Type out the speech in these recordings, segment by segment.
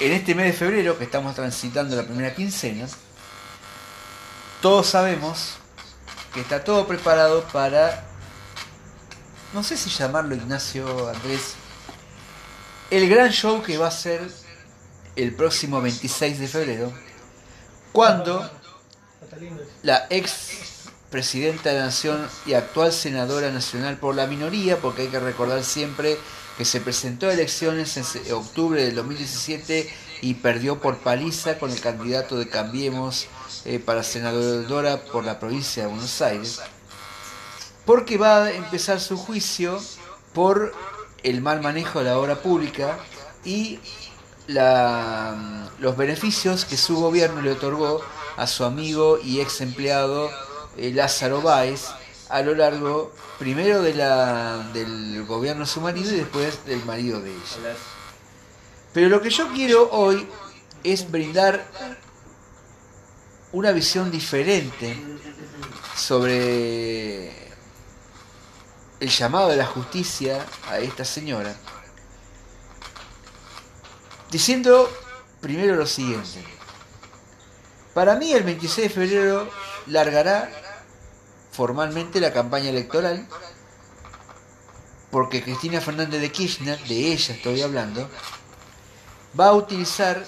en este mes de febrero, que estamos transitando la primera quincena, todos sabemos que está todo preparado para, no sé si llamarlo Ignacio Andrés, el gran show que va a ser el próximo 26 de febrero, cuando la ex presidenta de la Nación y actual senadora nacional por la minoría, porque hay que recordar siempre que se presentó a elecciones en octubre del 2017 y perdió por paliza con el candidato de Cambiemos eh, para senadora por la provincia de Buenos Aires, porque va a empezar su juicio por el mal manejo de la obra pública y la, los beneficios que su gobierno le otorgó a su amigo y ex empleado eh, Lázaro Báez a lo largo primero de la, del gobierno de su marido y después del marido de ella. Pero lo que yo quiero hoy es brindar una visión diferente sobre el llamado de la justicia a esta señora, diciendo primero lo siguiente. Para mí el 26 de febrero largará formalmente la campaña electoral, porque Cristina Fernández de Kirchner, de ella estoy hablando, va a utilizar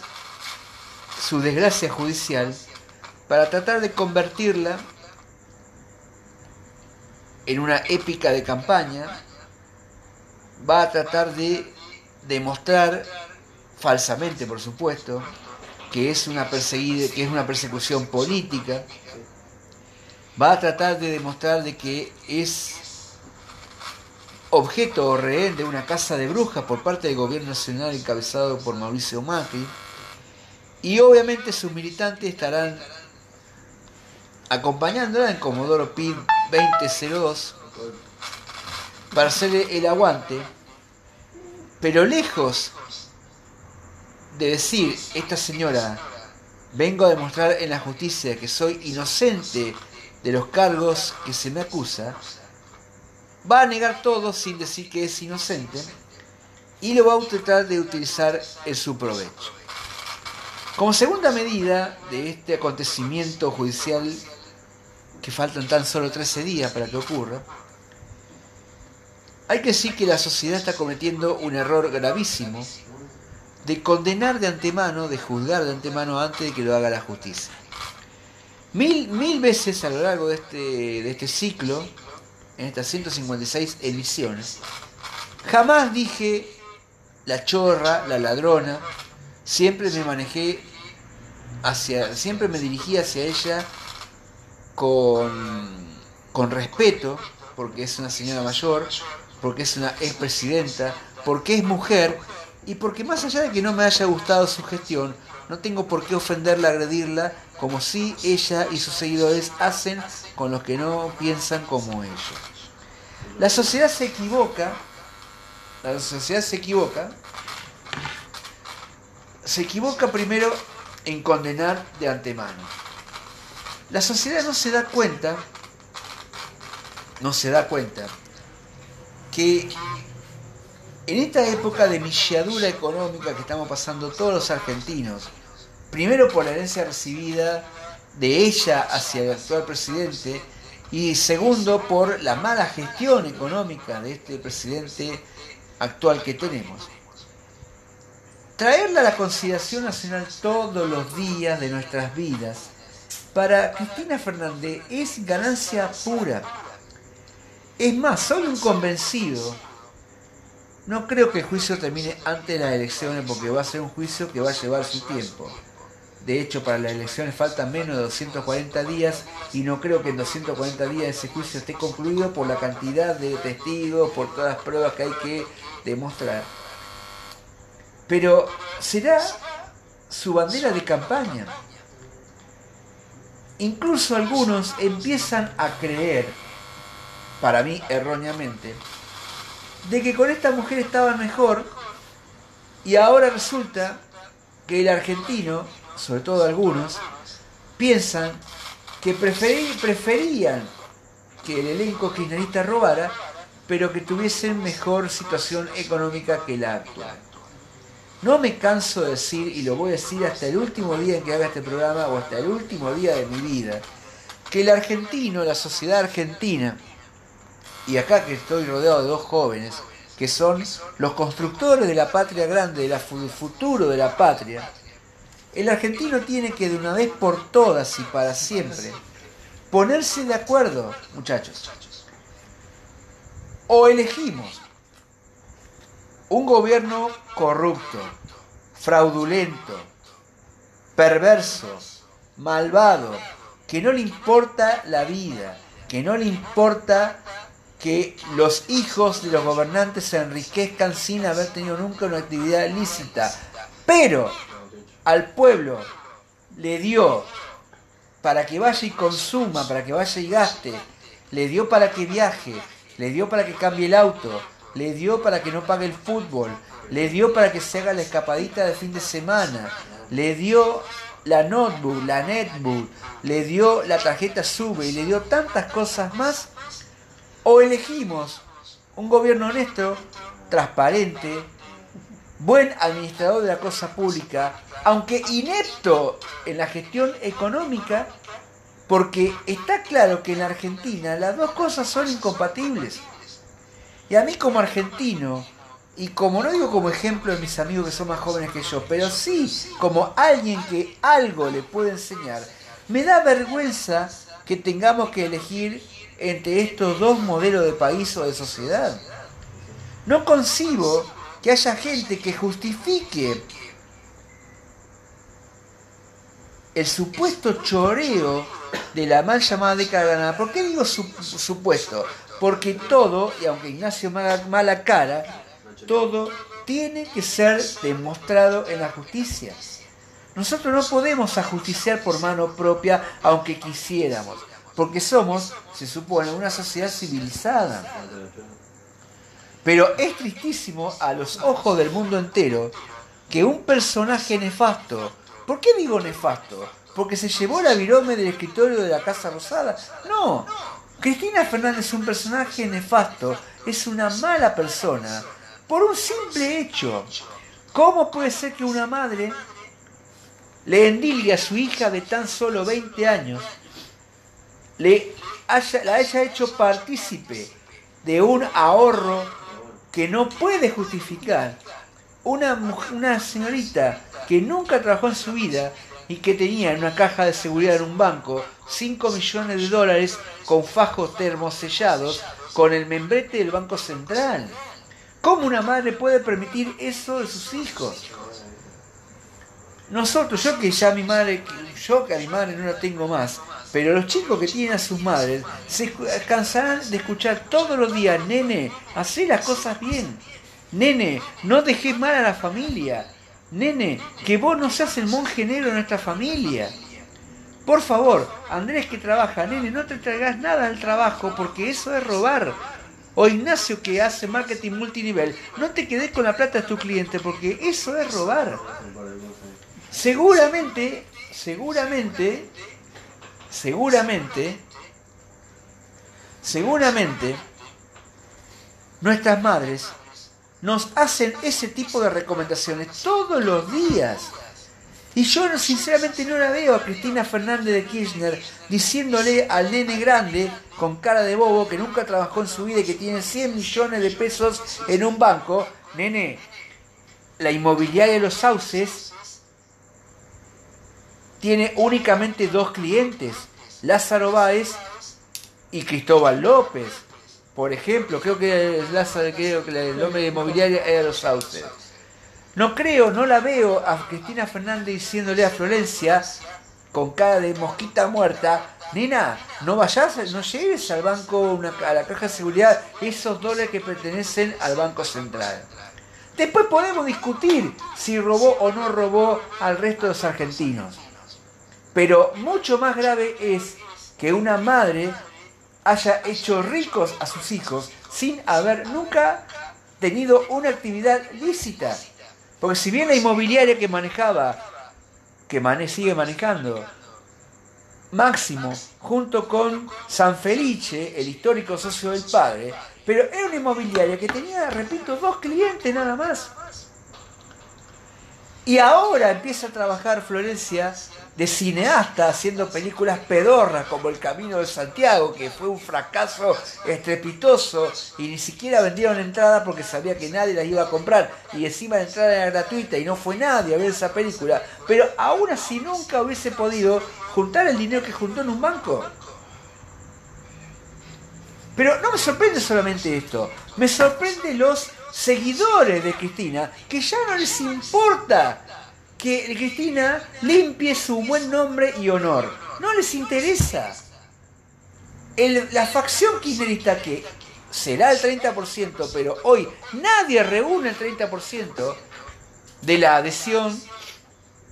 su desgracia judicial para tratar de convertirla en una épica de campaña, va a tratar de demostrar, falsamente por supuesto, que es una perseguida, que es una persecución política, va a tratar de demostrar de que es objeto o rehén de una casa de brujas por parte del gobierno nacional encabezado por Mauricio Macri, y obviamente sus militantes estarán acompañándola en Comodoro PID 2002 para hacerle el aguante, pero lejos de decir, esta señora, vengo a demostrar en la justicia que soy inocente de los cargos que se me acusa, va a negar todo sin decir que es inocente y lo va a tratar de utilizar en su provecho. Como segunda medida de este acontecimiento judicial, que faltan tan solo 13 días para que ocurra, hay que decir que la sociedad está cometiendo un error gravísimo de condenar de antemano, de juzgar de antemano antes de que lo haga la justicia. Mil, mil veces a lo largo de este, de este ciclo, en estas 156 emisiones, jamás dije la chorra, la ladrona, siempre me manejé hacia, siempre me dirigí hacia ella con, con respeto, porque es una señora mayor, porque es una expresidenta, porque es mujer y porque más allá de que no me haya gustado su gestión, no tengo por qué ofenderla, agredirla, como si ella y sus seguidores hacen con los que no piensan como ellos. La sociedad se equivoca, la sociedad se equivoca, se equivoca primero en condenar de antemano. La sociedad no se da cuenta, no se da cuenta que en esta época de milladura económica que estamos pasando todos los argentinos, primero por la herencia recibida de ella hacia el actual presidente y segundo por la mala gestión económica de este presidente actual que tenemos. Traerla a la consideración nacional todos los días de nuestras vidas para Cristina Fernández es ganancia pura. Es más, soy un convencido no creo que el juicio termine antes de las elecciones porque va a ser un juicio que va a llevar su tiempo. De hecho, para las elecciones faltan menos de 240 días y no creo que en 240 días ese juicio esté concluido por la cantidad de testigos, por todas las pruebas que hay que demostrar. Pero será su bandera de campaña. Incluso algunos empiezan a creer, para mí erróneamente, de que con esta mujer estaban mejor y ahora resulta que el argentino, sobre todo algunos, piensan que preferían que el elenco kirchnerista robara, pero que tuviesen mejor situación económica que la actual. No me canso de decir, y lo voy a decir hasta el último día en que haga este programa, o hasta el último día de mi vida, que el argentino, la sociedad argentina, y acá que estoy rodeado de dos jóvenes, que son los constructores de la patria grande, del futuro de la patria, el argentino tiene que de una vez por todas y para siempre ponerse de acuerdo, muchachos. O elegimos un gobierno corrupto, fraudulento, perverso, malvado, que no le importa la vida, que no le importa que los hijos de los gobernantes se enriquezcan sin haber tenido nunca una actividad lícita. Pero al pueblo le dio para que vaya y consuma, para que vaya y gaste, le dio para que viaje, le dio para que cambie el auto, le dio para que no pague el fútbol, le dio para que se haga la escapadita de fin de semana, le dio la notebook, la netbook, le dio la tarjeta sube y le dio tantas cosas más, o elegimos un gobierno honesto, transparente, buen administrador de la cosa pública, aunque inepto en la gestión económica, porque está claro que en Argentina las dos cosas son incompatibles. Y a mí como argentino, y como no digo como ejemplo de mis amigos que son más jóvenes que yo, pero sí como alguien que algo le puede enseñar, me da vergüenza que tengamos que elegir entre estos dos modelos de país o de sociedad. No concibo que haya gente que justifique el supuesto choreo de la mal llamada década ganada. ¿Por qué digo supuesto? Porque todo, y aunque Ignacio mala, mala cara, todo tiene que ser demostrado en la justicia. Nosotros no podemos ajusticiar por mano propia aunque quisiéramos, porque somos, se supone, una sociedad civilizada. Pero es tristísimo a los ojos del mundo entero que un personaje nefasto, ¿por qué digo nefasto? Porque se llevó la virome del escritorio de la Casa Rosada. No, Cristina Fernández es un personaje nefasto, es una mala persona, por un simple hecho. ¿Cómo puede ser que una madre le endilgue a su hija de tan solo 20 años, le haya, la haya hecho partícipe de un ahorro que no puede justificar? Una, una señorita que nunca trabajó en su vida y que tenía en una caja de seguridad en un banco 5 millones de dólares con fajos termosellados con el membrete del Banco Central. ¿Cómo una madre puede permitir eso de sus hijos? Nosotros, yo que ya mi madre, yo que a mi madre no la tengo más, pero los chicos que tienen a sus madres se cansarán de escuchar todos los días, nene, hacé las cosas bien. Nene, no dejes mal a la familia. Nene, que vos no seas el monje negro de nuestra familia. Por favor, Andrés que trabaja, nene, no te traigas nada al trabajo porque eso es robar. O Ignacio que hace marketing multinivel, no te quedes con la plata de tu cliente porque eso es robar. Seguramente, seguramente, seguramente, seguramente, nuestras madres nos hacen ese tipo de recomendaciones todos los días. Y yo sinceramente no la veo a Cristina Fernández de Kirchner diciéndole al nene grande con cara de bobo que nunca trabajó en su vida y que tiene 100 millones de pesos en un banco, nene, la inmobiliaria de los sauces tiene únicamente dos clientes, Lázaro Báez y Cristóbal López. Por ejemplo, creo que Lázaro, creo que el nombre de inmobiliaria era los sauces. No creo, no la veo a Cristina Fernández diciéndole a Florencia con cara de mosquita muerta, nena, no vayas, no lleves al banco, a la caja de seguridad, esos dólares que pertenecen al Banco Central. Después podemos discutir si robó o no robó al resto de los argentinos. Pero mucho más grave es que una madre haya hecho ricos a sus hijos sin haber nunca tenido una actividad lícita. Porque si bien la inmobiliaria que manejaba, que sigue manejando, Máximo, junto con San Felice, el histórico socio del padre, pero era una inmobiliaria que tenía, repito, dos clientes nada más. Y ahora empieza a trabajar Florencia de cineasta haciendo películas pedorras como El Camino de Santiago, que fue un fracaso estrepitoso y ni siquiera vendieron entrada porque sabía que nadie las iba a comprar. Y encima la entrada era gratuita y no fue nadie a ver esa película, pero aún así nunca hubiese podido juntar el dinero que juntó en un banco. Pero no me sorprende solamente esto, me sorprende los seguidores de Cristina que ya no les importa que Cristina limpie su buen nombre y honor. No les interesa. la facción kirchnerista que será el 30%, pero hoy nadie reúne el 30% de la adhesión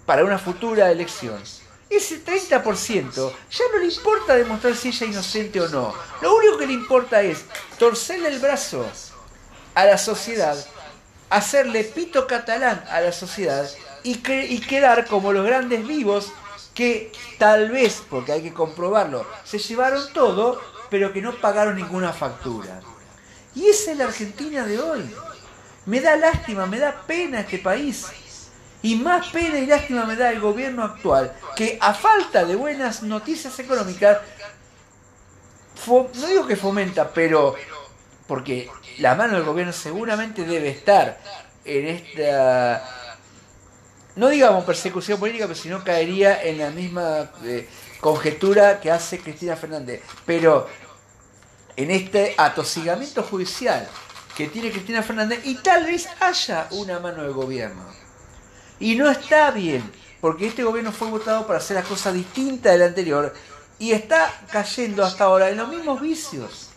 para una futura elección. Ese 30% ya no le importa demostrar si ella es inocente o no. Lo único que le importa es torcerle el brazo a la sociedad, hacerle pito catalán a la sociedad y, quedar como los grandes vivos que tal vez, porque hay que comprobarlo, se llevaron todo, pero que no pagaron ninguna factura. Y esa es la Argentina de hoy. Me da lástima, me da pena este país. Y más pena y lástima me da el gobierno actual, que a falta de buenas noticias económicas, no digo que fomenta, pero porque la mano del gobierno seguramente debe estar en esta no digamos persecución política, pero si no caería en la misma eh, conjetura que hace Cristina Fernández. Pero en este atosigamiento judicial que tiene Cristina Fernández, y tal vez haya una mano de gobierno. Y no está bien, porque este gobierno fue votado para hacer las cosas distintas del anterior y está cayendo hasta ahora en los mismos vicios.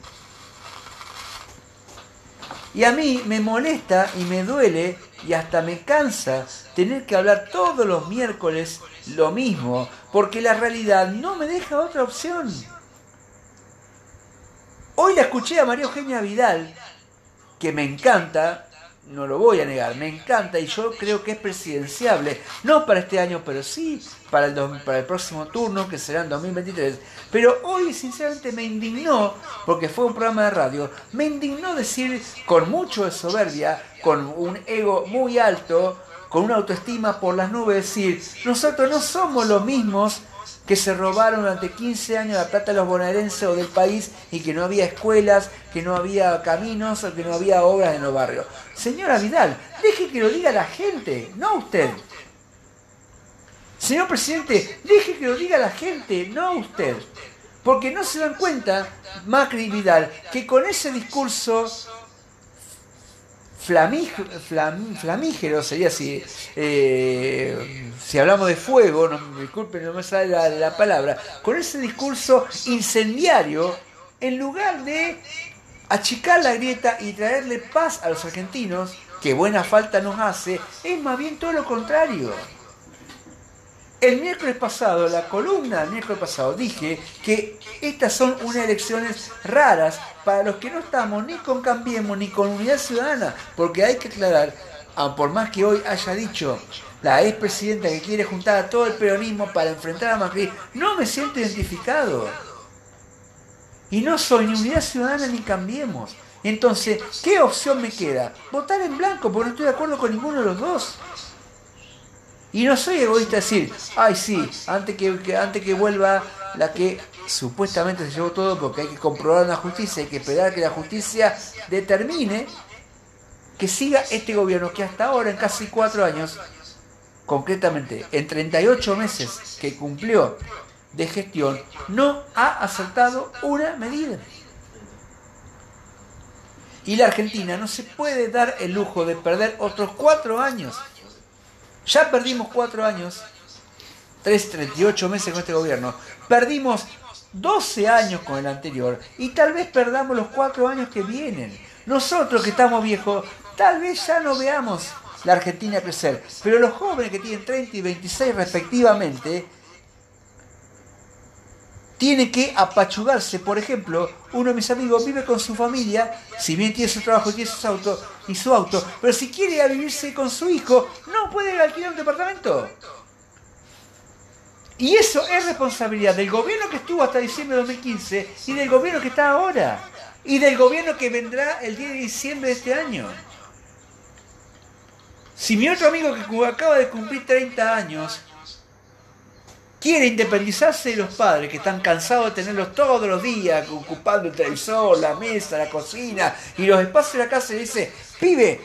Y a mí me molesta y me duele y hasta me cansa tener que hablar todos los miércoles lo mismo, porque la realidad no me deja otra opción. Hoy la escuché a María Eugenia Vidal, que me encanta, no lo voy a negar, me encanta y yo creo que es presidenciable, no para este año, pero sí para el, para el próximo turno, que será en 2023. Pero hoy sinceramente me indignó, porque fue un programa de radio, me indignó decir con mucho de soberbia, con un ego muy alto, con una autoestima por las nubes, decir, nosotros no somos los mismos que se robaron durante 15 años la plata de los bonaerenses o del país y que no había escuelas, que no había caminos que no había obras en los barrios. Señora Vidal, deje que lo diga la gente, no usted. Señor presidente, deje que lo diga la gente, no usted. Porque no se dan cuenta, Macri y Vidal, que con ese discurso flamígero sería si, eh, si hablamos de fuego, no, disculpen, no me sale la, palabra, con ese discurso incendiario, en lugar de achicar la grieta y traerle paz a los argentinos, que buena falta nos hace, es más bien todo lo contrario. El miércoles pasado, la columna del miércoles pasado, dije que estas son unas elecciones raras para los que no estamos ni con Cambiemos ni con Unidad Ciudadana, porque hay que aclarar, por más que hoy haya dicho la expresidenta que quiere juntar a todo el peronismo para enfrentar a Macri, no me siento identificado. Y no soy ni Unidad Ciudadana ni Cambiemos. Entonces, ¿qué opción me queda? Votar en blanco, porque no estoy de acuerdo con ninguno de los dos. Y no soy egoísta decir, ay sí, antes que, antes que vuelva la que supuestamente se llevó todo porque hay que comprobar la justicia, hay que esperar que la justicia determine que siga este gobierno que hasta ahora, en casi cuatro años, concretamente en 38 meses que cumplió de gestión, no ha acertado una medida. Y la Argentina no se puede dar el lujo de perder otros cuatro años ya perdimos cuatro años, tres, 38 meses con este gobierno. Perdimos 12 años con el anterior y tal vez perdamos los cuatro años que vienen. Nosotros que estamos viejos, tal vez ya no veamos la Argentina crecer, pero los jóvenes que tienen 30 y 26 respectivamente, tienen que apachugarse. Por ejemplo, uno de mis amigos vive con su familia, si bien tiene su trabajo y tiene su auto, y su auto, pero si quiere ir a vivirse con su hijo, no puede alquilar un departamento. Y eso es responsabilidad del gobierno que estuvo hasta diciembre de 2015 y del gobierno que está ahora. Y del gobierno que vendrá el 10 de diciembre de este año. Si mi otro amigo que acaba de cumplir 30 años quiere independizarse de los padres que están cansados de tenerlos todos los días ocupando el televisor, la mesa, la cocina y los espacios de la casa y dice, pibe,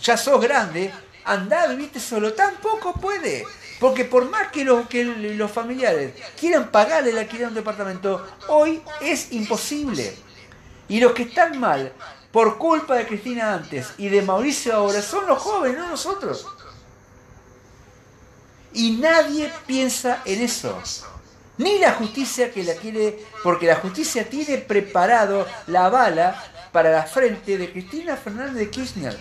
ya sos grande, andá, viviste solo, tampoco puede. Porque por más que los, que los familiares quieran pagarle el alquiler a un departamento, hoy es imposible. Y los que están mal por culpa de Cristina antes y de Mauricio ahora son los jóvenes, no nosotros. Y nadie piensa en eso. Ni la justicia que la quiere, porque la justicia tiene preparado la bala para la frente de Cristina Fernández de Kirchner.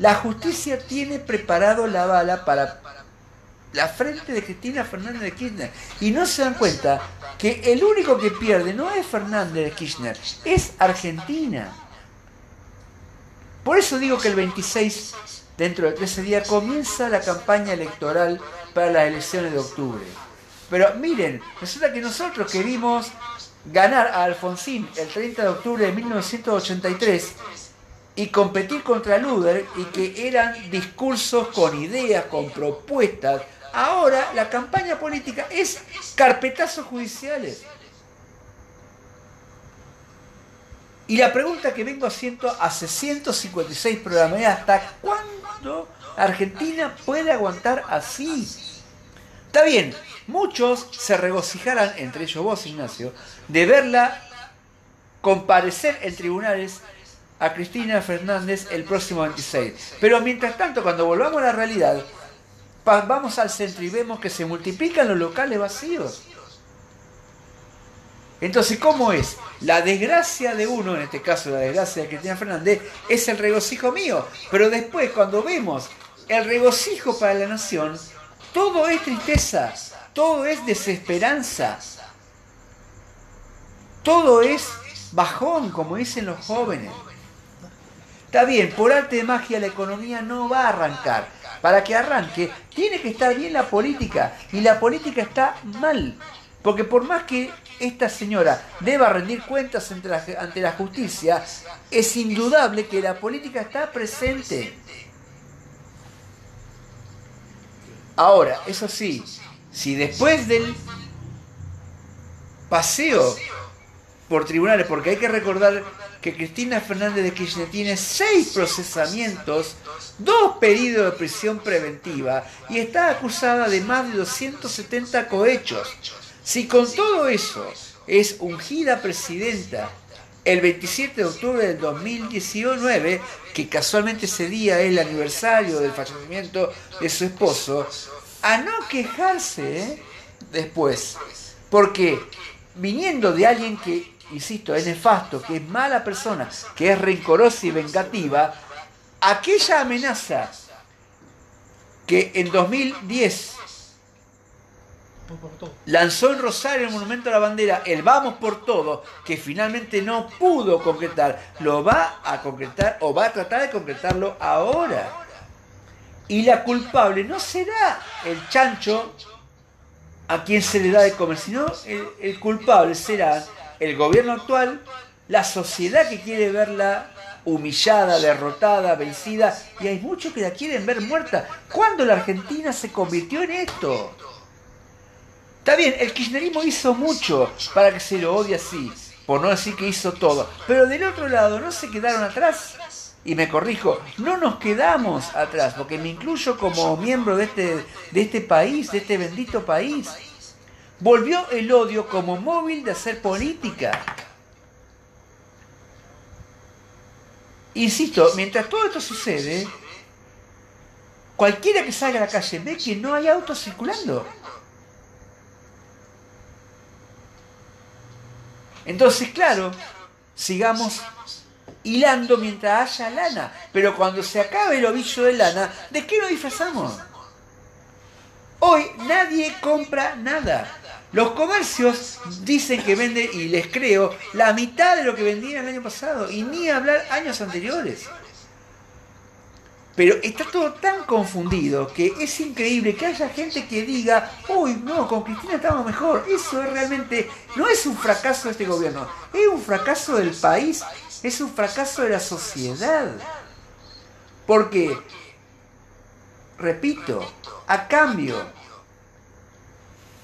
La justicia tiene preparado la bala para la frente de Cristina Fernández de Kirchner. Y no se dan cuenta que el único que pierde no es Fernández de Kirchner, es Argentina. Por eso digo que el 26, dentro de 13 días, comienza la campaña electoral para las elecciones de octubre. Pero miren, resulta que nosotros queríamos ganar a Alfonsín el 30 de octubre de 1983 y competir contra Luder y que eran discursos con ideas, con propuestas. Ahora la campaña política es carpetazos judiciales. Y la pregunta que vengo haciendo hace 156 programas es ¿hasta cuándo Argentina puede aguantar así? Está bien, muchos se regocijarán, entre ellos vos Ignacio, de verla comparecer en tribunales a Cristina Fernández el próximo 26. Pero mientras tanto, cuando volvamos a la realidad, vamos al centro y vemos que se multiplican los locales vacíos. Entonces, ¿cómo es? La desgracia de uno, en este caso la desgracia de Cristina Fernández, es el regocijo mío. Pero después, cuando vemos el regocijo para la nación, todo es tristeza, todo es desesperanza, todo es bajón, como dicen los jóvenes. Está bien, por arte de magia la economía no va a arrancar. Para que arranque, tiene que estar bien la política. Y la política está mal. Porque por más que esta señora deba rendir cuentas ante la, ante justicia, es indudable que la política está presente. Ahora, eso sí, si después del paseo por tribunales, porque hay que recordar que Cristina Fernández de Kirchner tiene seis procesamientos, dos pedidos de prisión preventiva y está acusada de más de 270 cohechos. Si con todo eso es ungida presidenta el 27 de octubre del 2019, que casualmente ese día es el aniversario del fallecimiento de su esposo, a no quejarse ¿eh? después. Porque viniendo de alguien que, insisto, es nefasto, que es mala persona, que es rencorosa y vengativa, aquella amenaza que en 2010 lanzó en Rosario el Monumento a la Bandera, el Vamos por Todo, que finalmente no pudo concretar, lo va a concretar o va a tratar de concretarlo ahora. Y la culpable no será el chancho a quien se le da de comer, sino el, el culpable será el gobierno actual, la sociedad que quiere verla humillada, derrotada, vencida, y hay muchos que la quieren ver muerta. ¿Cuándo la Argentina se convirtió en esto? Está bien, el kirchnerismo hizo mucho para que se lo odie así, por no decir que hizo todo. Pero del otro lado, no se quedaron atrás. Y me corrijo, no nos quedamos atrás, porque me incluyo como miembro de este, de este país, de este bendito país. Volvió el odio como móvil de hacer política. Insisto, mientras todo esto sucede, cualquiera que salga a la calle ve que no hay autos circulando. Entonces, claro, sigamos hilando mientras haya lana. Pero cuando se acabe el ovillo de lana, ¿de qué nos disfrazamos? Hoy nadie compra nada. Los comercios dicen que venden, y les creo, la mitad de lo que vendían el año pasado, y ni hablar años anteriores. Pero está todo tan confundido que es increíble que haya gente que diga, uy, no, con Cristina estamos mejor. Eso es realmente, no es un fracaso de este gobierno, es un fracaso del país, es un fracaso de la sociedad. Porque repito, a cambio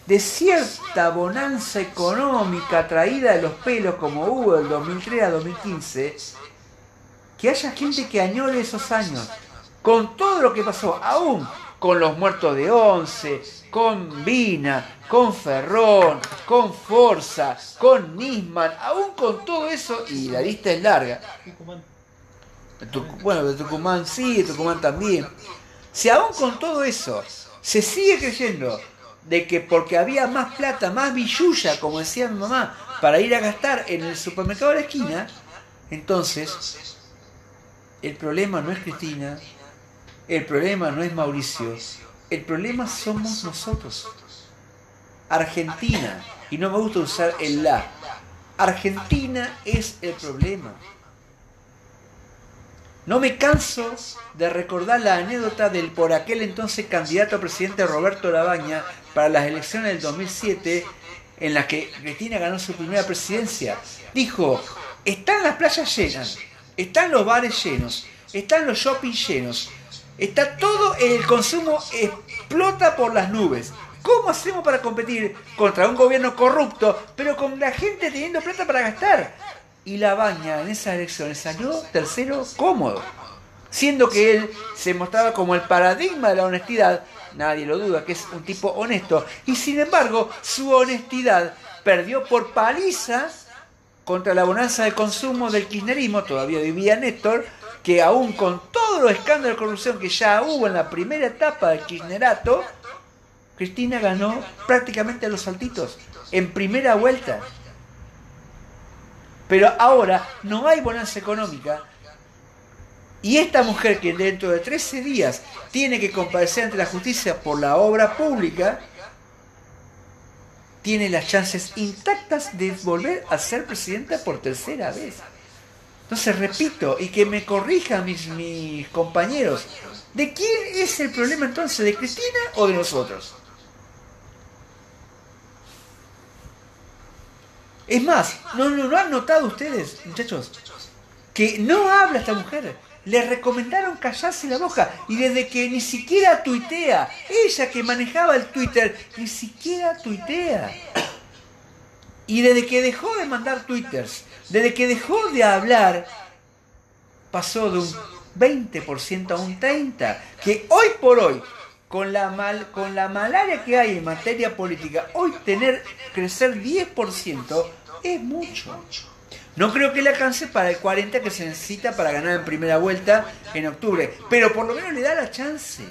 de cierta bonanza económica traída de los pelos como hubo del 2003 a 2015, que haya gente que añore esos años, con todo lo que pasó, aún con los muertos de Once, con Vina, con Ferrón, con Forza, con Nisman, aún con todo eso, y la lista es larga. Bueno, de Tucumán sí, de Tucumán también. Si aún con todo eso se sigue creyendo de que porque había más plata, más billulla, como decía mi mamá, para ir a gastar en el supermercado de la esquina, entonces el problema no es Cristina, el problema no es Mauricio, el problema somos nosotros. Argentina, y no me gusta usar el la, Argentina es el problema. No me canso de recordar la anécdota del por aquel entonces candidato a presidente Roberto Labaña para las elecciones del 2007, en las que Cristina ganó su primera presidencia. Dijo, están las playas llenas, están los bares llenos, están los shopping llenos, está todo el consumo explota por las nubes. ¿Cómo hacemos para competir contra un gobierno corrupto, pero con la gente teniendo plata para gastar? y la baña en esas elecciones salió tercero cómodo, siendo que él se mostraba como el paradigma de la honestidad, nadie lo duda que es un tipo honesto, y sin embargo su honestidad perdió por paliza contra la bonanza de consumo del kirchnerismo, todavía vivía Néstor, que aún con todo los escándalos de corrupción que ya hubo en la primera etapa del kirchnerato, Cristina ganó prácticamente a los saltitos, en primera vuelta. Pero ahora no hay bonanza económica. Y esta mujer que dentro de 13 días tiene que comparecer ante la justicia por la obra pública, tiene las chances intactas de volver a ser presidenta por tercera vez. Entonces repito, y que me corrijan mis, mis compañeros, ¿de quién es el problema entonces? ¿De Cristina o de nosotros? Es más, ¿no, no, han notado ustedes, muchachos? Que no habla esta mujer. Le recomendaron callarse la boca. Y desde que ni siquiera tuitea, ella que manejaba el Twitter, ni siquiera tuitea. Y desde que dejó de mandar twitters, desde que dejó de hablar, pasó de un 20% a un 30%. Que hoy por hoy, con la, mal, con la malaria que hay en materia política, hoy tener, crecer 10%, es mucho. No creo que le alcance para el 40 que se necesita para ganar en primera vuelta en octubre, pero por lo menos le da la chance.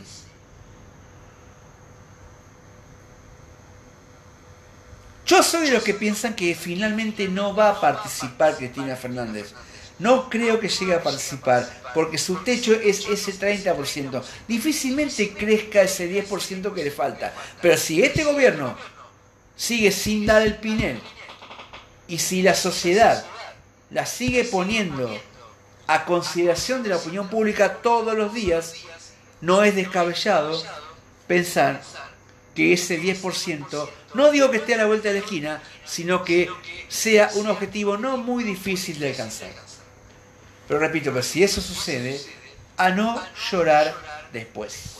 Yo soy de los que piensan que finalmente no va a participar Cristina Fernández. No creo que llegue a participar, porque su techo es ese 30%. Difícilmente crezca ese 10% que le falta. Pero si este gobierno sigue sin dar el pinel y si la sociedad la sigue poniendo a consideración de la opinión pública todos los días, no es descabellado pensar que ese 10%, no digo que esté a la vuelta de la esquina, sino que sea un objetivo no muy difícil de alcanzar. Pero repito, que si eso sucede, a no llorar después.